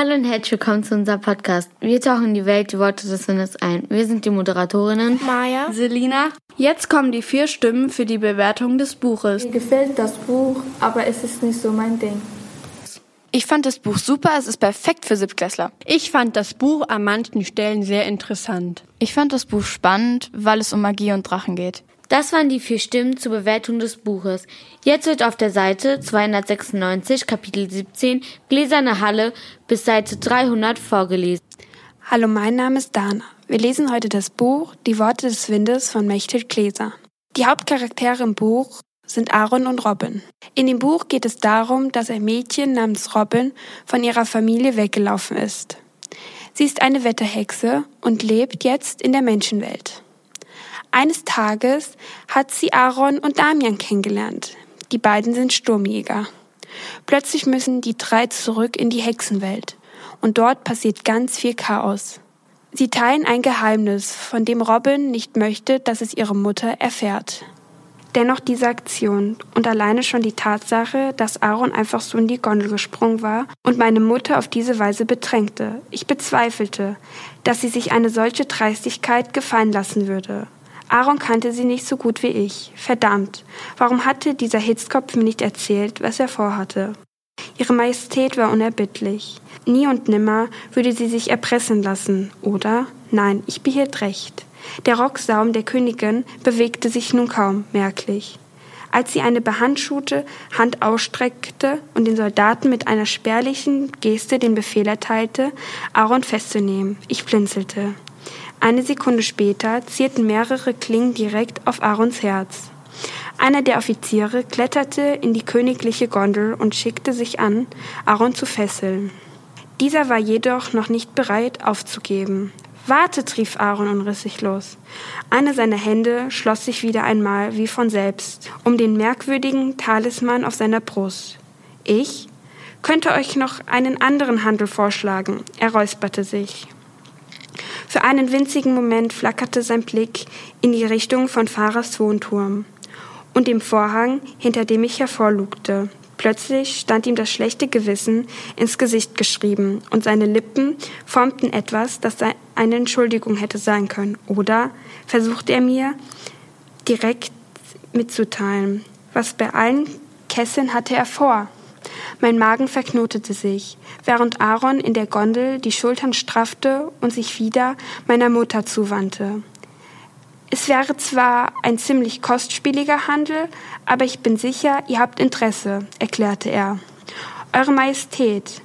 Hallo und herzlich willkommen zu unserem Podcast. Wir tauchen in die Welt die Worte des Sinnes ein. Wir sind die Moderatorinnen Maja, Selina. Jetzt kommen die vier Stimmen für die Bewertung des Buches. Mir gefällt das Buch, aber es ist nicht so mein Ding. Ich fand das Buch super, es ist perfekt für Siebtklässler. Ich fand das Buch an manchen Stellen sehr interessant. Ich fand das Buch spannend, weil es um Magie und Drachen geht. Das waren die vier Stimmen zur Bewertung des Buches. Jetzt wird auf der Seite 296, Kapitel 17, Gläserne Halle bis Seite 300 vorgelesen. Hallo, mein Name ist Dana. Wir lesen heute das Buch Die Worte des Windes von Mechthild Gläser. Die Hauptcharaktere im Buch sind Aaron und Robin. In dem Buch geht es darum, dass ein Mädchen namens Robin von ihrer Familie weggelaufen ist. Sie ist eine Wetterhexe und lebt jetzt in der Menschenwelt. Eines Tages hat sie Aaron und Damian kennengelernt. Die beiden sind Sturmjäger. Plötzlich müssen die drei zurück in die Hexenwelt. Und dort passiert ganz viel Chaos. Sie teilen ein Geheimnis, von dem Robin nicht möchte, dass es ihre Mutter erfährt. Dennoch diese Aktion und alleine schon die Tatsache, dass Aaron einfach so in die Gondel gesprungen war und meine Mutter auf diese Weise bedrängte. Ich bezweifelte, dass sie sich eine solche Dreistigkeit gefallen lassen würde. Aaron kannte sie nicht so gut wie ich. Verdammt, warum hatte dieser Hitzkopf mir nicht erzählt, was er vorhatte? Ihre Majestät war unerbittlich. Nie und nimmer würde sie sich erpressen lassen, oder? Nein, ich behielt recht. Der Rocksaum der Königin bewegte sich nun kaum merklich. Als sie eine behandschuhte Hand ausstreckte und den Soldaten mit einer spärlichen Geste den Befehl erteilte, Aaron festzunehmen, ich blinzelte. Eine Sekunde später zierten mehrere Klingen direkt auf Aarons Herz. Einer der Offiziere kletterte in die königliche Gondel und schickte sich an, Aaron zu fesseln. Dieser war jedoch noch nicht bereit aufzugeben. Wartet, rief Aaron und riss sich los. Einer seiner Hände schloss sich wieder einmal wie von selbst um den merkwürdigen Talisman auf seiner Brust. Ich könnte euch noch einen anderen Handel vorschlagen. Er räusperte sich. Für einen winzigen Moment flackerte sein Blick in die Richtung von Fahrers Wohnturm und dem Vorhang, hinter dem ich hervorlugte. Plötzlich stand ihm das schlechte Gewissen ins Gesicht geschrieben und seine Lippen formten etwas, das eine Entschuldigung hätte sein können. Oder versuchte er mir direkt mitzuteilen, was bei allen Kesseln hatte er vor. Mein Magen verknotete sich, während Aaron in der Gondel die Schultern straffte und sich wieder meiner Mutter zuwandte. Es wäre zwar ein ziemlich kostspieliger Handel, aber ich bin sicher, ihr habt Interesse, erklärte er. Eure Majestät,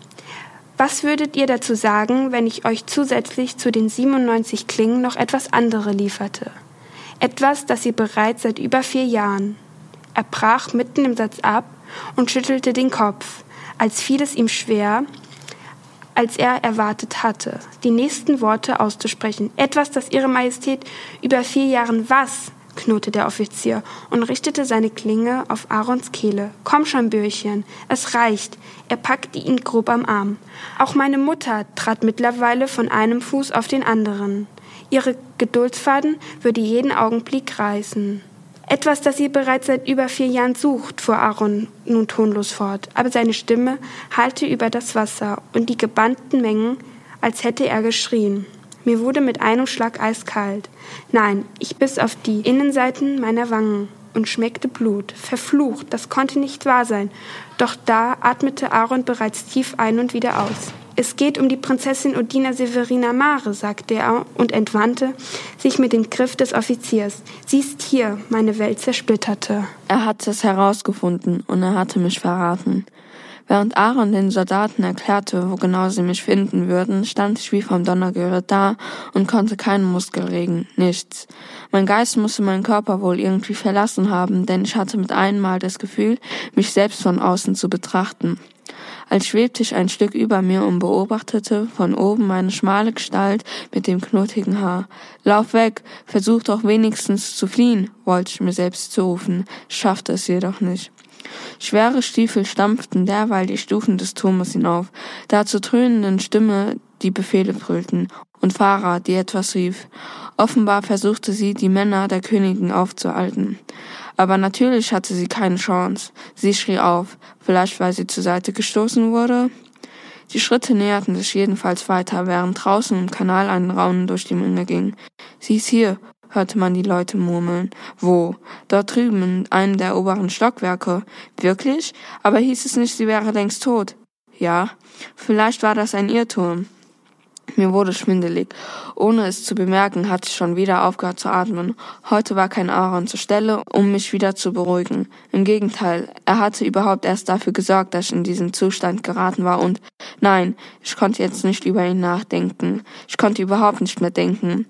was würdet ihr dazu sagen, wenn ich euch zusätzlich zu den 97 Klingen noch etwas andere lieferte? Etwas, das ihr bereits seit über vier Jahren. Er brach mitten im Satz ab und schüttelte den Kopf, als fiel es ihm schwer, als er erwartet hatte, die nächsten Worte auszusprechen. Etwas, das Ihre Majestät über vier Jahren was? knurrte der Offizier und richtete seine Klinge auf Aarons Kehle. Komm schon, Bürchen, es reicht. Er packte ihn grob am Arm. Auch meine Mutter trat mittlerweile von einem Fuß auf den anderen. Ihre Geduldsfaden würde jeden Augenblick reißen. Etwas, das sie bereits seit über vier Jahren sucht, fuhr Aaron nun tonlos fort, aber seine Stimme hallte über das Wasser und die gebannten Mengen, als hätte er geschrien. Mir wurde mit einem Schlag eiskalt. Nein, ich biss auf die Innenseiten meiner Wangen und schmeckte Blut. Verflucht, das konnte nicht wahr sein. Doch da atmete Aaron bereits tief ein und wieder aus. Es geht um die Prinzessin Odina Severina Mare, sagte er und entwandte sich mit dem Griff des Offiziers. Sie ist hier, meine Welt zersplitterte. Er hatte es herausgefunden und er hatte mich verraten. Während Aaron den Soldaten erklärte, wo genau sie mich finden würden, stand ich wie vom Donnergerät da und konnte keinen Muskel regen, nichts. Mein Geist musste meinen Körper wohl irgendwie verlassen haben, denn ich hatte mit einem Mal das Gefühl, mich selbst von außen zu betrachten als schwebte ich ein Stück über mir und beobachtete von oben meine schmale Gestalt mit dem knotigen Haar. Lauf weg, versuch doch wenigstens zu fliehen, wollte ich mir selbst zurufen, schaffte es jedoch nicht. Schwere Stiefel stampften derweil die Stufen des Turmes hinauf, da zur dröhnenden Stimme die Befehle brüllten und Farah, die etwas rief. Offenbar versuchte sie, die Männer der Königin aufzuhalten. Aber natürlich hatte sie keine Chance. Sie schrie auf, vielleicht weil sie zur Seite gestoßen wurde. Die Schritte näherten sich jedenfalls weiter, während draußen im Kanal ein Raunen durch die Menge ging. Sie ist hier, hörte man die Leute murmeln. Wo? Dort drüben in einem der oberen Stockwerke. Wirklich? Aber hieß es nicht, sie wäre längst tot? Ja, vielleicht war das ein Irrtum. Mir wurde schwindelig. Ohne es zu bemerken, hatte ich schon wieder aufgehört zu atmen. Heute war kein Aaron zur Stelle, um mich wieder zu beruhigen. Im Gegenteil, er hatte überhaupt erst dafür gesorgt, dass ich in diesen Zustand geraten war und nein, ich konnte jetzt nicht über ihn nachdenken. Ich konnte überhaupt nicht mehr denken.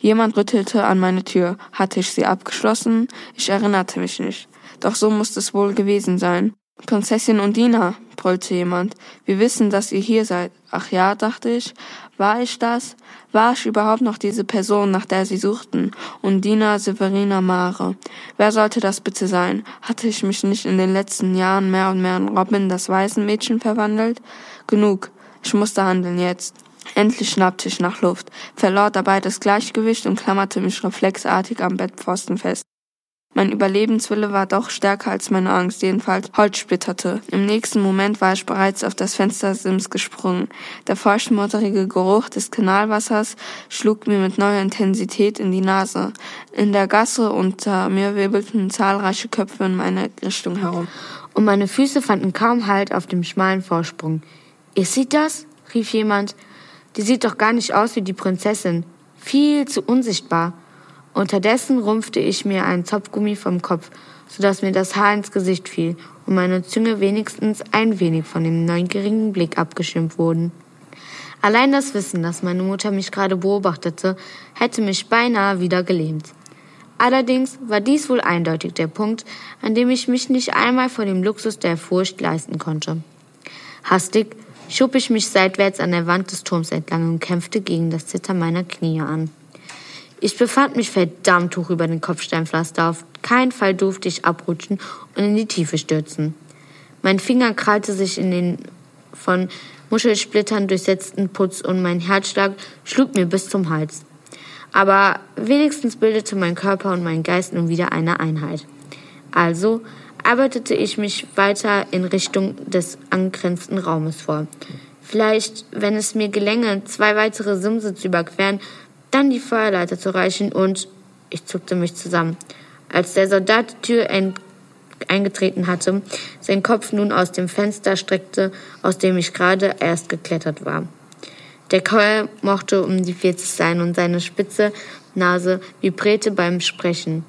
Jemand rüttelte an meine Tür. Hatte ich sie abgeschlossen? Ich erinnerte mich nicht. Doch so musste es wohl gewesen sein. Prinzessin Undina, brüllte jemand. Wir wissen, dass ihr hier seid. Ach ja, dachte ich. War ich das? War ich überhaupt noch diese Person, nach der sie suchten? Undina Severina Mare. Wer sollte das bitte sein? Hatte ich mich nicht in den letzten Jahren mehr und mehr in Robin, das Waisenmädchen, verwandelt? Genug. Ich musste handeln jetzt. Endlich schnappte ich nach Luft, verlor dabei das Gleichgewicht und klammerte mich reflexartig am Bettpfosten fest. Mein Überlebenswille war doch stärker als meine Angst, jedenfalls Holz splitterte. Im nächsten Moment war ich bereits auf das Fenstersims gesprungen. Der feuchtmutterige Geruch des Kanalwassers schlug mir mit neuer Intensität in die Nase. In der Gasse unter mir wirbelten zahlreiche Köpfe in meine Richtung herum. Und meine Füße fanden kaum Halt auf dem schmalen Vorsprung. Ist sie das? rief jemand. Die sieht doch gar nicht aus wie die Prinzessin. Viel zu unsichtbar. Unterdessen rumpfte ich mir einen Zopfgummi vom Kopf, so dass mir das Haar ins Gesicht fiel und meine Zunge wenigstens ein wenig von dem neugierigen Blick abgeschirmt wurden. Allein das Wissen, dass meine Mutter mich gerade beobachtete, hätte mich beinahe wieder gelähmt. Allerdings war dies wohl eindeutig der Punkt, an dem ich mich nicht einmal vor dem Luxus der Furcht leisten konnte. Hastig schob ich mich seitwärts an der Wand des Turms entlang und kämpfte gegen das Zittern meiner Knie an. Ich befand mich verdammt hoch über den Kopfsteinpflaster. Auf keinen Fall durfte ich abrutschen und in die Tiefe stürzen. Mein Finger krallte sich in den von Muschelsplittern durchsetzten Putz und mein Herzschlag schlug mir bis zum Hals. Aber wenigstens bildete mein Körper und mein Geist nun wieder eine Einheit. Also arbeitete ich mich weiter in Richtung des angrenzenden Raumes vor. Vielleicht, wenn es mir gelänge, zwei weitere Simse zu überqueren, dann die Feuerleiter zu reichen und ich zuckte mich zusammen. Als der Soldat die Tür eingetreten hatte, sein Kopf nun aus dem Fenster streckte, aus dem ich gerade erst geklettert war. Der Kerl mochte um die 40 sein und seine spitze Nase vibrierte beim Sprechen.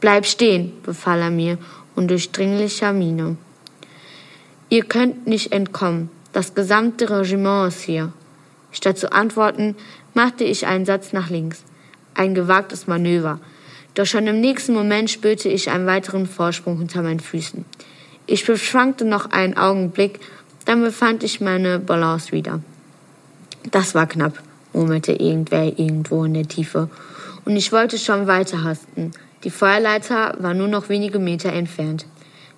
Bleib stehen, befahl er mir und durchdringlicher Miene. Ihr könnt nicht entkommen. Das gesamte Regiment ist hier. Statt zu antworten, machte ich einen Satz nach links. Ein gewagtes Manöver. Doch schon im nächsten Moment spürte ich einen weiteren Vorsprung unter meinen Füßen. Ich beschwankte noch einen Augenblick, dann befand ich meine Balance wieder. Das war knapp, murmelte irgendwer irgendwo in der Tiefe. Und ich wollte schon weiterhasten. Die Feuerleiter war nur noch wenige Meter entfernt.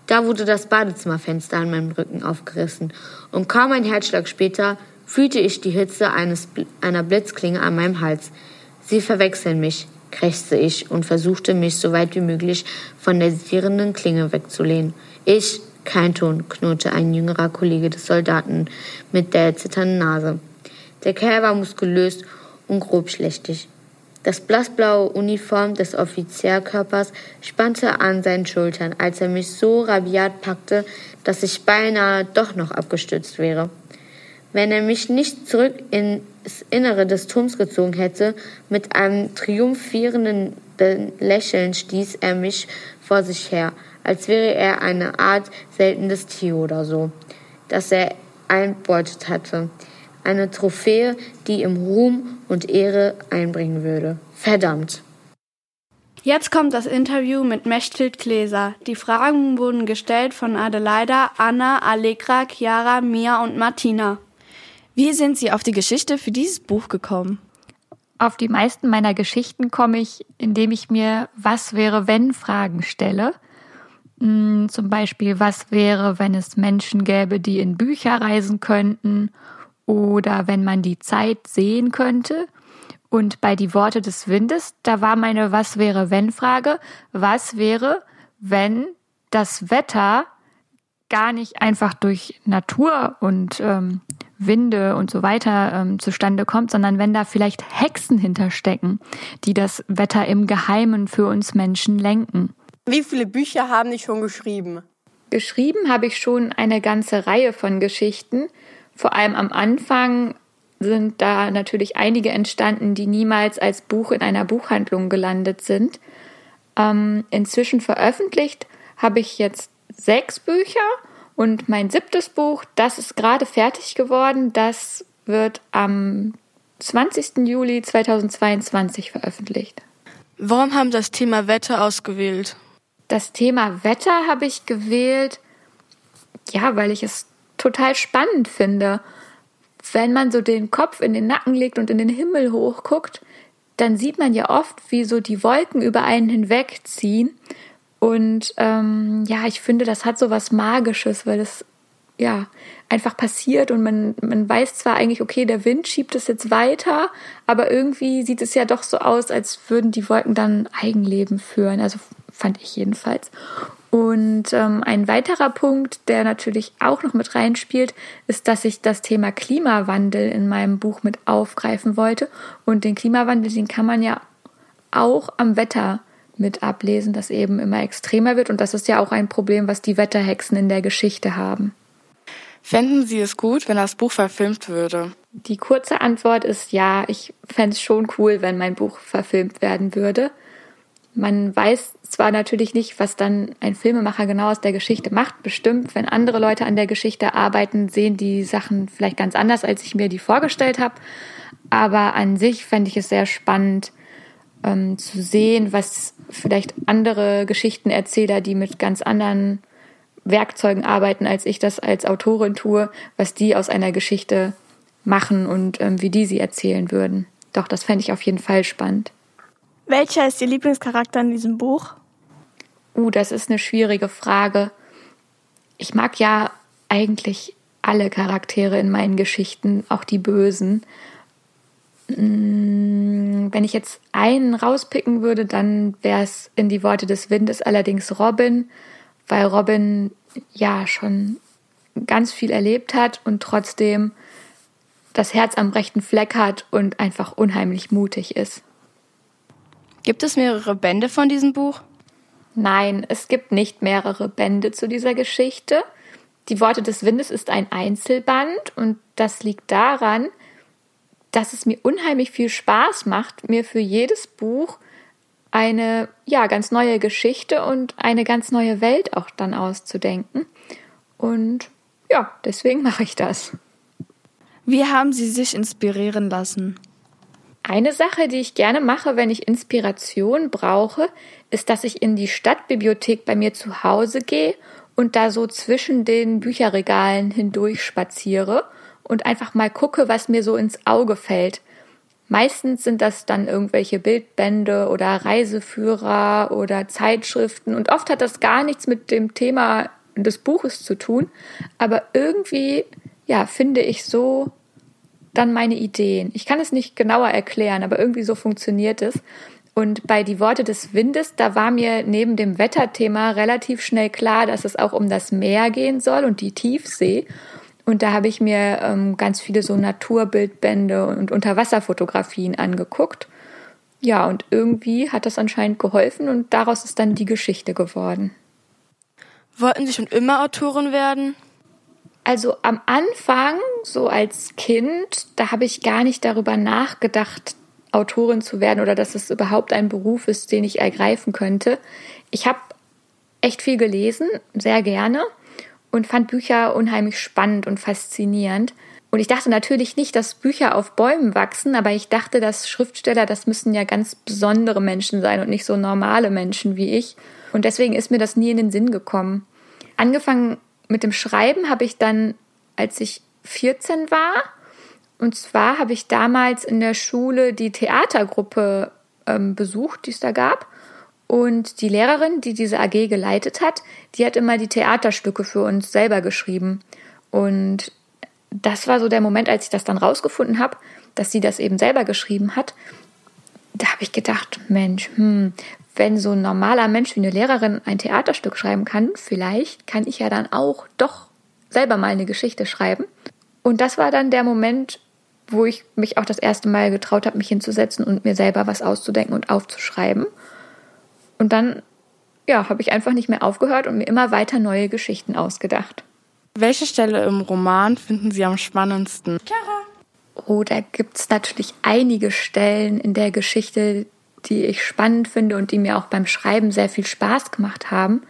Da wurde das Badezimmerfenster an meinem Rücken aufgerissen, und kaum ein Herzschlag später fühlte ich die Hitze eines, einer Blitzklinge an meinem Hals. Sie verwechseln mich, krächzte ich und versuchte mich so weit wie möglich von der sirrenden Klinge wegzulehnen. Ich, kein Ton, knurrte ein jüngerer Kollege des Soldaten mit der zitternden Nase. Der Kerl war muskulös und grobschlächtig. Das blassblaue Uniform des Offizierkörpers spannte an seinen Schultern, als er mich so rabiat packte, dass ich beinahe doch noch abgestürzt wäre wenn er mich nicht zurück ins Innere des Turms gezogen hätte. Mit einem triumphierenden Lächeln stieß er mich vor sich her, als wäre er eine Art seltenes Tier oder so, das er einbeutet hatte. Eine Trophäe, die ihm Ruhm und Ehre einbringen würde. Verdammt. Jetzt kommt das Interview mit Mechthild Gläser. Die Fragen wurden gestellt von Adelaida, Anna, Allegra, Chiara, Mia und Martina. Wie sind Sie auf die Geschichte für dieses Buch gekommen? Auf die meisten meiner Geschichten komme ich, indem ich mir Was wäre wenn Fragen stelle. Hm, zum Beispiel, was wäre, wenn es Menschen gäbe, die in Bücher reisen könnten oder wenn man die Zeit sehen könnte. Und bei die Worte des Windes, da war meine Was wäre wenn Frage, was wäre, wenn das Wetter gar nicht einfach durch Natur und ähm, Winde und so weiter ähm, zustande kommt, sondern wenn da vielleicht Hexen hinterstecken, die das Wetter im Geheimen für uns Menschen lenken. Wie viele Bücher haben die schon geschrieben? Geschrieben habe ich schon eine ganze Reihe von Geschichten. Vor allem am Anfang sind da natürlich einige entstanden, die niemals als Buch in einer Buchhandlung gelandet sind. Ähm, inzwischen veröffentlicht habe ich jetzt sechs Bücher und mein siebtes Buch, das ist gerade fertig geworden. Das wird am 20. Juli 2022 veröffentlicht. Warum haben Sie das Thema Wetter ausgewählt? Das Thema Wetter habe ich gewählt, ja, weil ich es total spannend finde. Wenn man so den Kopf in den Nacken legt und in den Himmel hochguckt, dann sieht man ja oft, wie so die Wolken über einen hinwegziehen und ähm, ja, ich finde, das hat so was Magisches, weil es ja einfach passiert und man, man weiß zwar eigentlich, okay, der Wind schiebt es jetzt weiter, aber irgendwie sieht es ja doch so aus, als würden die Wolken dann Eigenleben führen. Also fand ich jedenfalls. Und ähm, ein weiterer Punkt, der natürlich auch noch mit reinspielt, ist, dass ich das Thema Klimawandel in meinem Buch mit aufgreifen wollte. Und den Klimawandel, den kann man ja auch am Wetter mit ablesen, das eben immer extremer wird. Und das ist ja auch ein Problem, was die Wetterhexen in der Geschichte haben. Fänden Sie es gut, wenn das Buch verfilmt würde? Die kurze Antwort ist ja, ich fände es schon cool, wenn mein Buch verfilmt werden würde. Man weiß zwar natürlich nicht, was dann ein Filmemacher genau aus der Geschichte macht. Bestimmt, wenn andere Leute an der Geschichte arbeiten, sehen die Sachen vielleicht ganz anders, als ich mir die vorgestellt habe. Aber an sich fände ich es sehr spannend, ähm, zu sehen, was vielleicht andere Geschichtenerzähler, die mit ganz anderen Werkzeugen arbeiten, als ich das als Autorin tue, was die aus einer Geschichte machen und ähm, wie die sie erzählen würden. Doch, das fände ich auf jeden Fall spannend. Welcher ist Ihr Lieblingscharakter in diesem Buch? Uh, das ist eine schwierige Frage. Ich mag ja eigentlich alle Charaktere in meinen Geschichten, auch die Bösen. Wenn ich jetzt einen rauspicken würde, dann wäre es in die Worte des Windes allerdings Robin, weil Robin ja schon ganz viel erlebt hat und trotzdem das Herz am rechten Fleck hat und einfach unheimlich mutig ist. Gibt es mehrere Bände von diesem Buch? Nein, es gibt nicht mehrere Bände zu dieser Geschichte. Die Worte des Windes ist ein Einzelband und das liegt daran, dass es mir unheimlich viel Spaß macht, mir für jedes Buch eine ja ganz neue Geschichte und eine ganz neue Welt auch dann auszudenken. Und ja, deswegen mache ich das. Wie haben Sie sich inspirieren lassen? Eine Sache, die ich gerne mache, wenn ich Inspiration brauche, ist, dass ich in die Stadtbibliothek bei mir zu Hause gehe und da so zwischen den Bücherregalen hindurch spaziere und einfach mal gucke, was mir so ins Auge fällt. Meistens sind das dann irgendwelche Bildbände oder Reiseführer oder Zeitschriften und oft hat das gar nichts mit dem Thema des Buches zu tun, aber irgendwie ja, finde ich so dann meine Ideen. Ich kann es nicht genauer erklären, aber irgendwie so funktioniert es. Und bei Die Worte des Windes, da war mir neben dem Wetterthema relativ schnell klar, dass es auch um das Meer gehen soll und die Tiefsee. Und da habe ich mir ähm, ganz viele so Naturbildbände und Unterwasserfotografien angeguckt. Ja, und irgendwie hat das anscheinend geholfen und daraus ist dann die Geschichte geworden. Wollten Sie schon immer Autorin werden? Also am Anfang, so als Kind, da habe ich gar nicht darüber nachgedacht, Autorin zu werden oder dass es überhaupt ein Beruf ist, den ich ergreifen könnte. Ich habe echt viel gelesen, sehr gerne und fand Bücher unheimlich spannend und faszinierend. Und ich dachte natürlich nicht, dass Bücher auf Bäumen wachsen, aber ich dachte, dass Schriftsteller, das müssen ja ganz besondere Menschen sein und nicht so normale Menschen wie ich. Und deswegen ist mir das nie in den Sinn gekommen. Angefangen mit dem Schreiben habe ich dann, als ich 14 war. Und zwar habe ich damals in der Schule die Theatergruppe ähm, besucht, die es da gab. Und die Lehrerin, die diese AG geleitet hat, die hat immer die Theaterstücke für uns selber geschrieben. Und das war so der Moment, als ich das dann rausgefunden habe, dass sie das eben selber geschrieben hat. Da habe ich gedacht, Mensch, hm, wenn so ein normaler Mensch wie eine Lehrerin ein Theaterstück schreiben kann, vielleicht kann ich ja dann auch doch selber mal eine Geschichte schreiben. Und das war dann der Moment, wo ich mich auch das erste Mal getraut habe, mich hinzusetzen und mir selber was auszudenken und aufzuschreiben. Und dann, ja, habe ich einfach nicht mehr aufgehört und mir immer weiter neue Geschichten ausgedacht. Welche Stelle im Roman finden Sie am spannendsten? Chiara. Oh, da gibt es natürlich einige Stellen in der Geschichte, die ich spannend finde und die mir auch beim Schreiben sehr viel Spaß gemacht haben.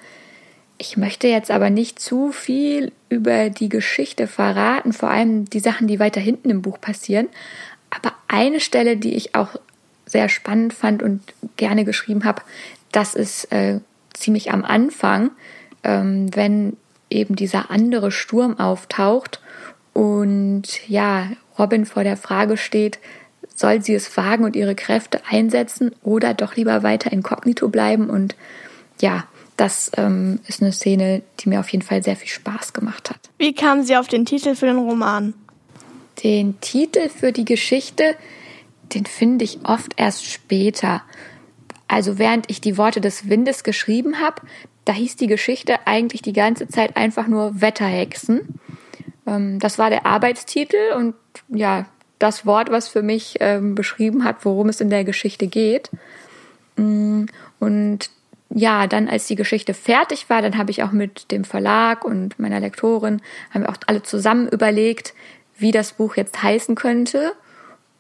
Ich möchte jetzt aber nicht zu viel über die Geschichte verraten, vor allem die Sachen, die weiter hinten im Buch passieren. Aber eine Stelle, die ich auch sehr spannend fand und gerne geschrieben habe, das ist äh, ziemlich am Anfang, ähm, wenn eben dieser andere Sturm auftaucht und ja, Robin vor der Frage steht, soll sie es wagen und ihre Kräfte einsetzen oder doch lieber weiter inkognito bleiben und ja, das ähm, ist eine Szene, die mir auf jeden Fall sehr viel Spaß gemacht hat. Wie kamen Sie auf den Titel für den Roman? Den Titel für die Geschichte, den finde ich oft erst später. Also während ich die Worte des Windes geschrieben habe, da hieß die Geschichte eigentlich die ganze Zeit einfach nur Wetterhexen. Ähm, das war der Arbeitstitel und ja, das Wort, was für mich ähm, beschrieben hat, worum es in der Geschichte geht. Mm, und ja, dann als die Geschichte fertig war, dann habe ich auch mit dem Verlag und meiner Lektorin, haben wir auch alle zusammen überlegt, wie das Buch jetzt heißen könnte.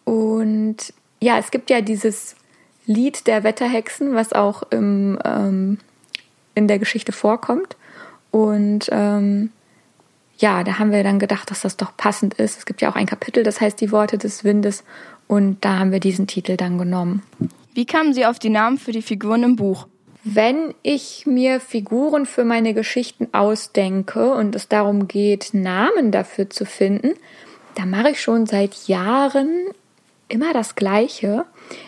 Und ja, es gibt ja dieses Lied der Wetterhexen, was auch im, ähm, in der Geschichte vorkommt. Und ähm, ja, da haben wir dann gedacht, dass das doch passend ist. Es gibt ja auch ein Kapitel, das heißt die Worte des Windes. Und da haben wir diesen Titel dann genommen. Wie kamen Sie auf die Namen für die Figuren im Buch? Wenn ich mir Figuren für meine Geschichten ausdenke und es darum geht, Namen dafür zu finden, dann mache ich schon seit Jahren immer das Gleiche.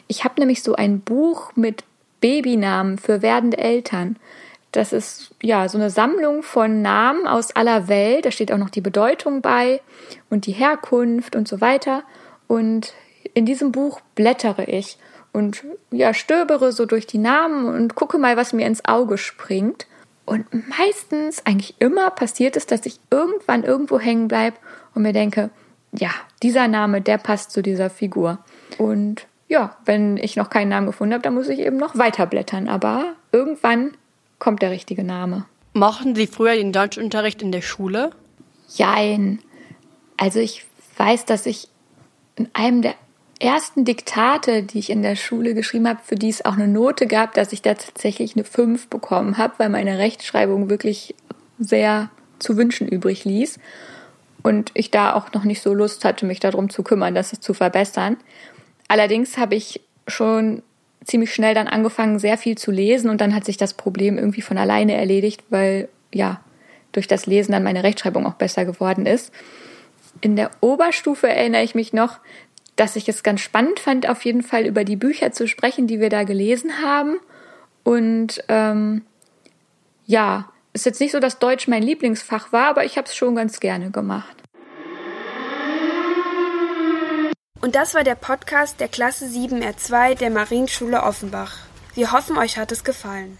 Ich habe nämlich so ein Buch mit Babynamen für werdende Eltern. Das ist ja so eine Sammlung von Namen aus aller Welt. Da steht auch noch die Bedeutung bei und die Herkunft und so weiter. Und in diesem Buch blättere ich und ja, stöbere so durch die Namen und gucke mal, was mir ins Auge springt. Und meistens, eigentlich immer, passiert es, dass ich irgendwann irgendwo hängen bleibe und mir denke, ja, dieser Name, der passt zu dieser Figur. Und ja, wenn ich noch keinen Namen gefunden habe, dann muss ich eben noch weiterblättern. Aber irgendwann kommt der richtige Name. Mochten Sie früher den Deutschunterricht in der Schule? Jein. Also ich weiß, dass ich in einem der ersten Diktate, die ich in der Schule geschrieben habe, für die es auch eine Note gab, dass ich da tatsächlich eine 5 bekommen habe, weil meine Rechtschreibung wirklich sehr zu wünschen übrig ließ. Und ich da auch noch nicht so Lust hatte, mich darum zu kümmern, das zu verbessern. Allerdings habe ich schon ziemlich schnell dann angefangen, sehr viel zu lesen und dann hat sich das Problem irgendwie von alleine erledigt, weil ja, durch das Lesen dann meine Rechtschreibung auch besser geworden ist. In der Oberstufe erinnere ich mich noch, dass ich es ganz spannend fand, auf jeden Fall über die Bücher zu sprechen, die wir da gelesen haben. Und ähm, ja, ist jetzt nicht so, dass Deutsch mein Lieblingsfach war, aber ich habe es schon ganz gerne gemacht. Und das war der Podcast der Klasse 7R2 der Marienschule Offenbach. Wir hoffen, euch hat es gefallen.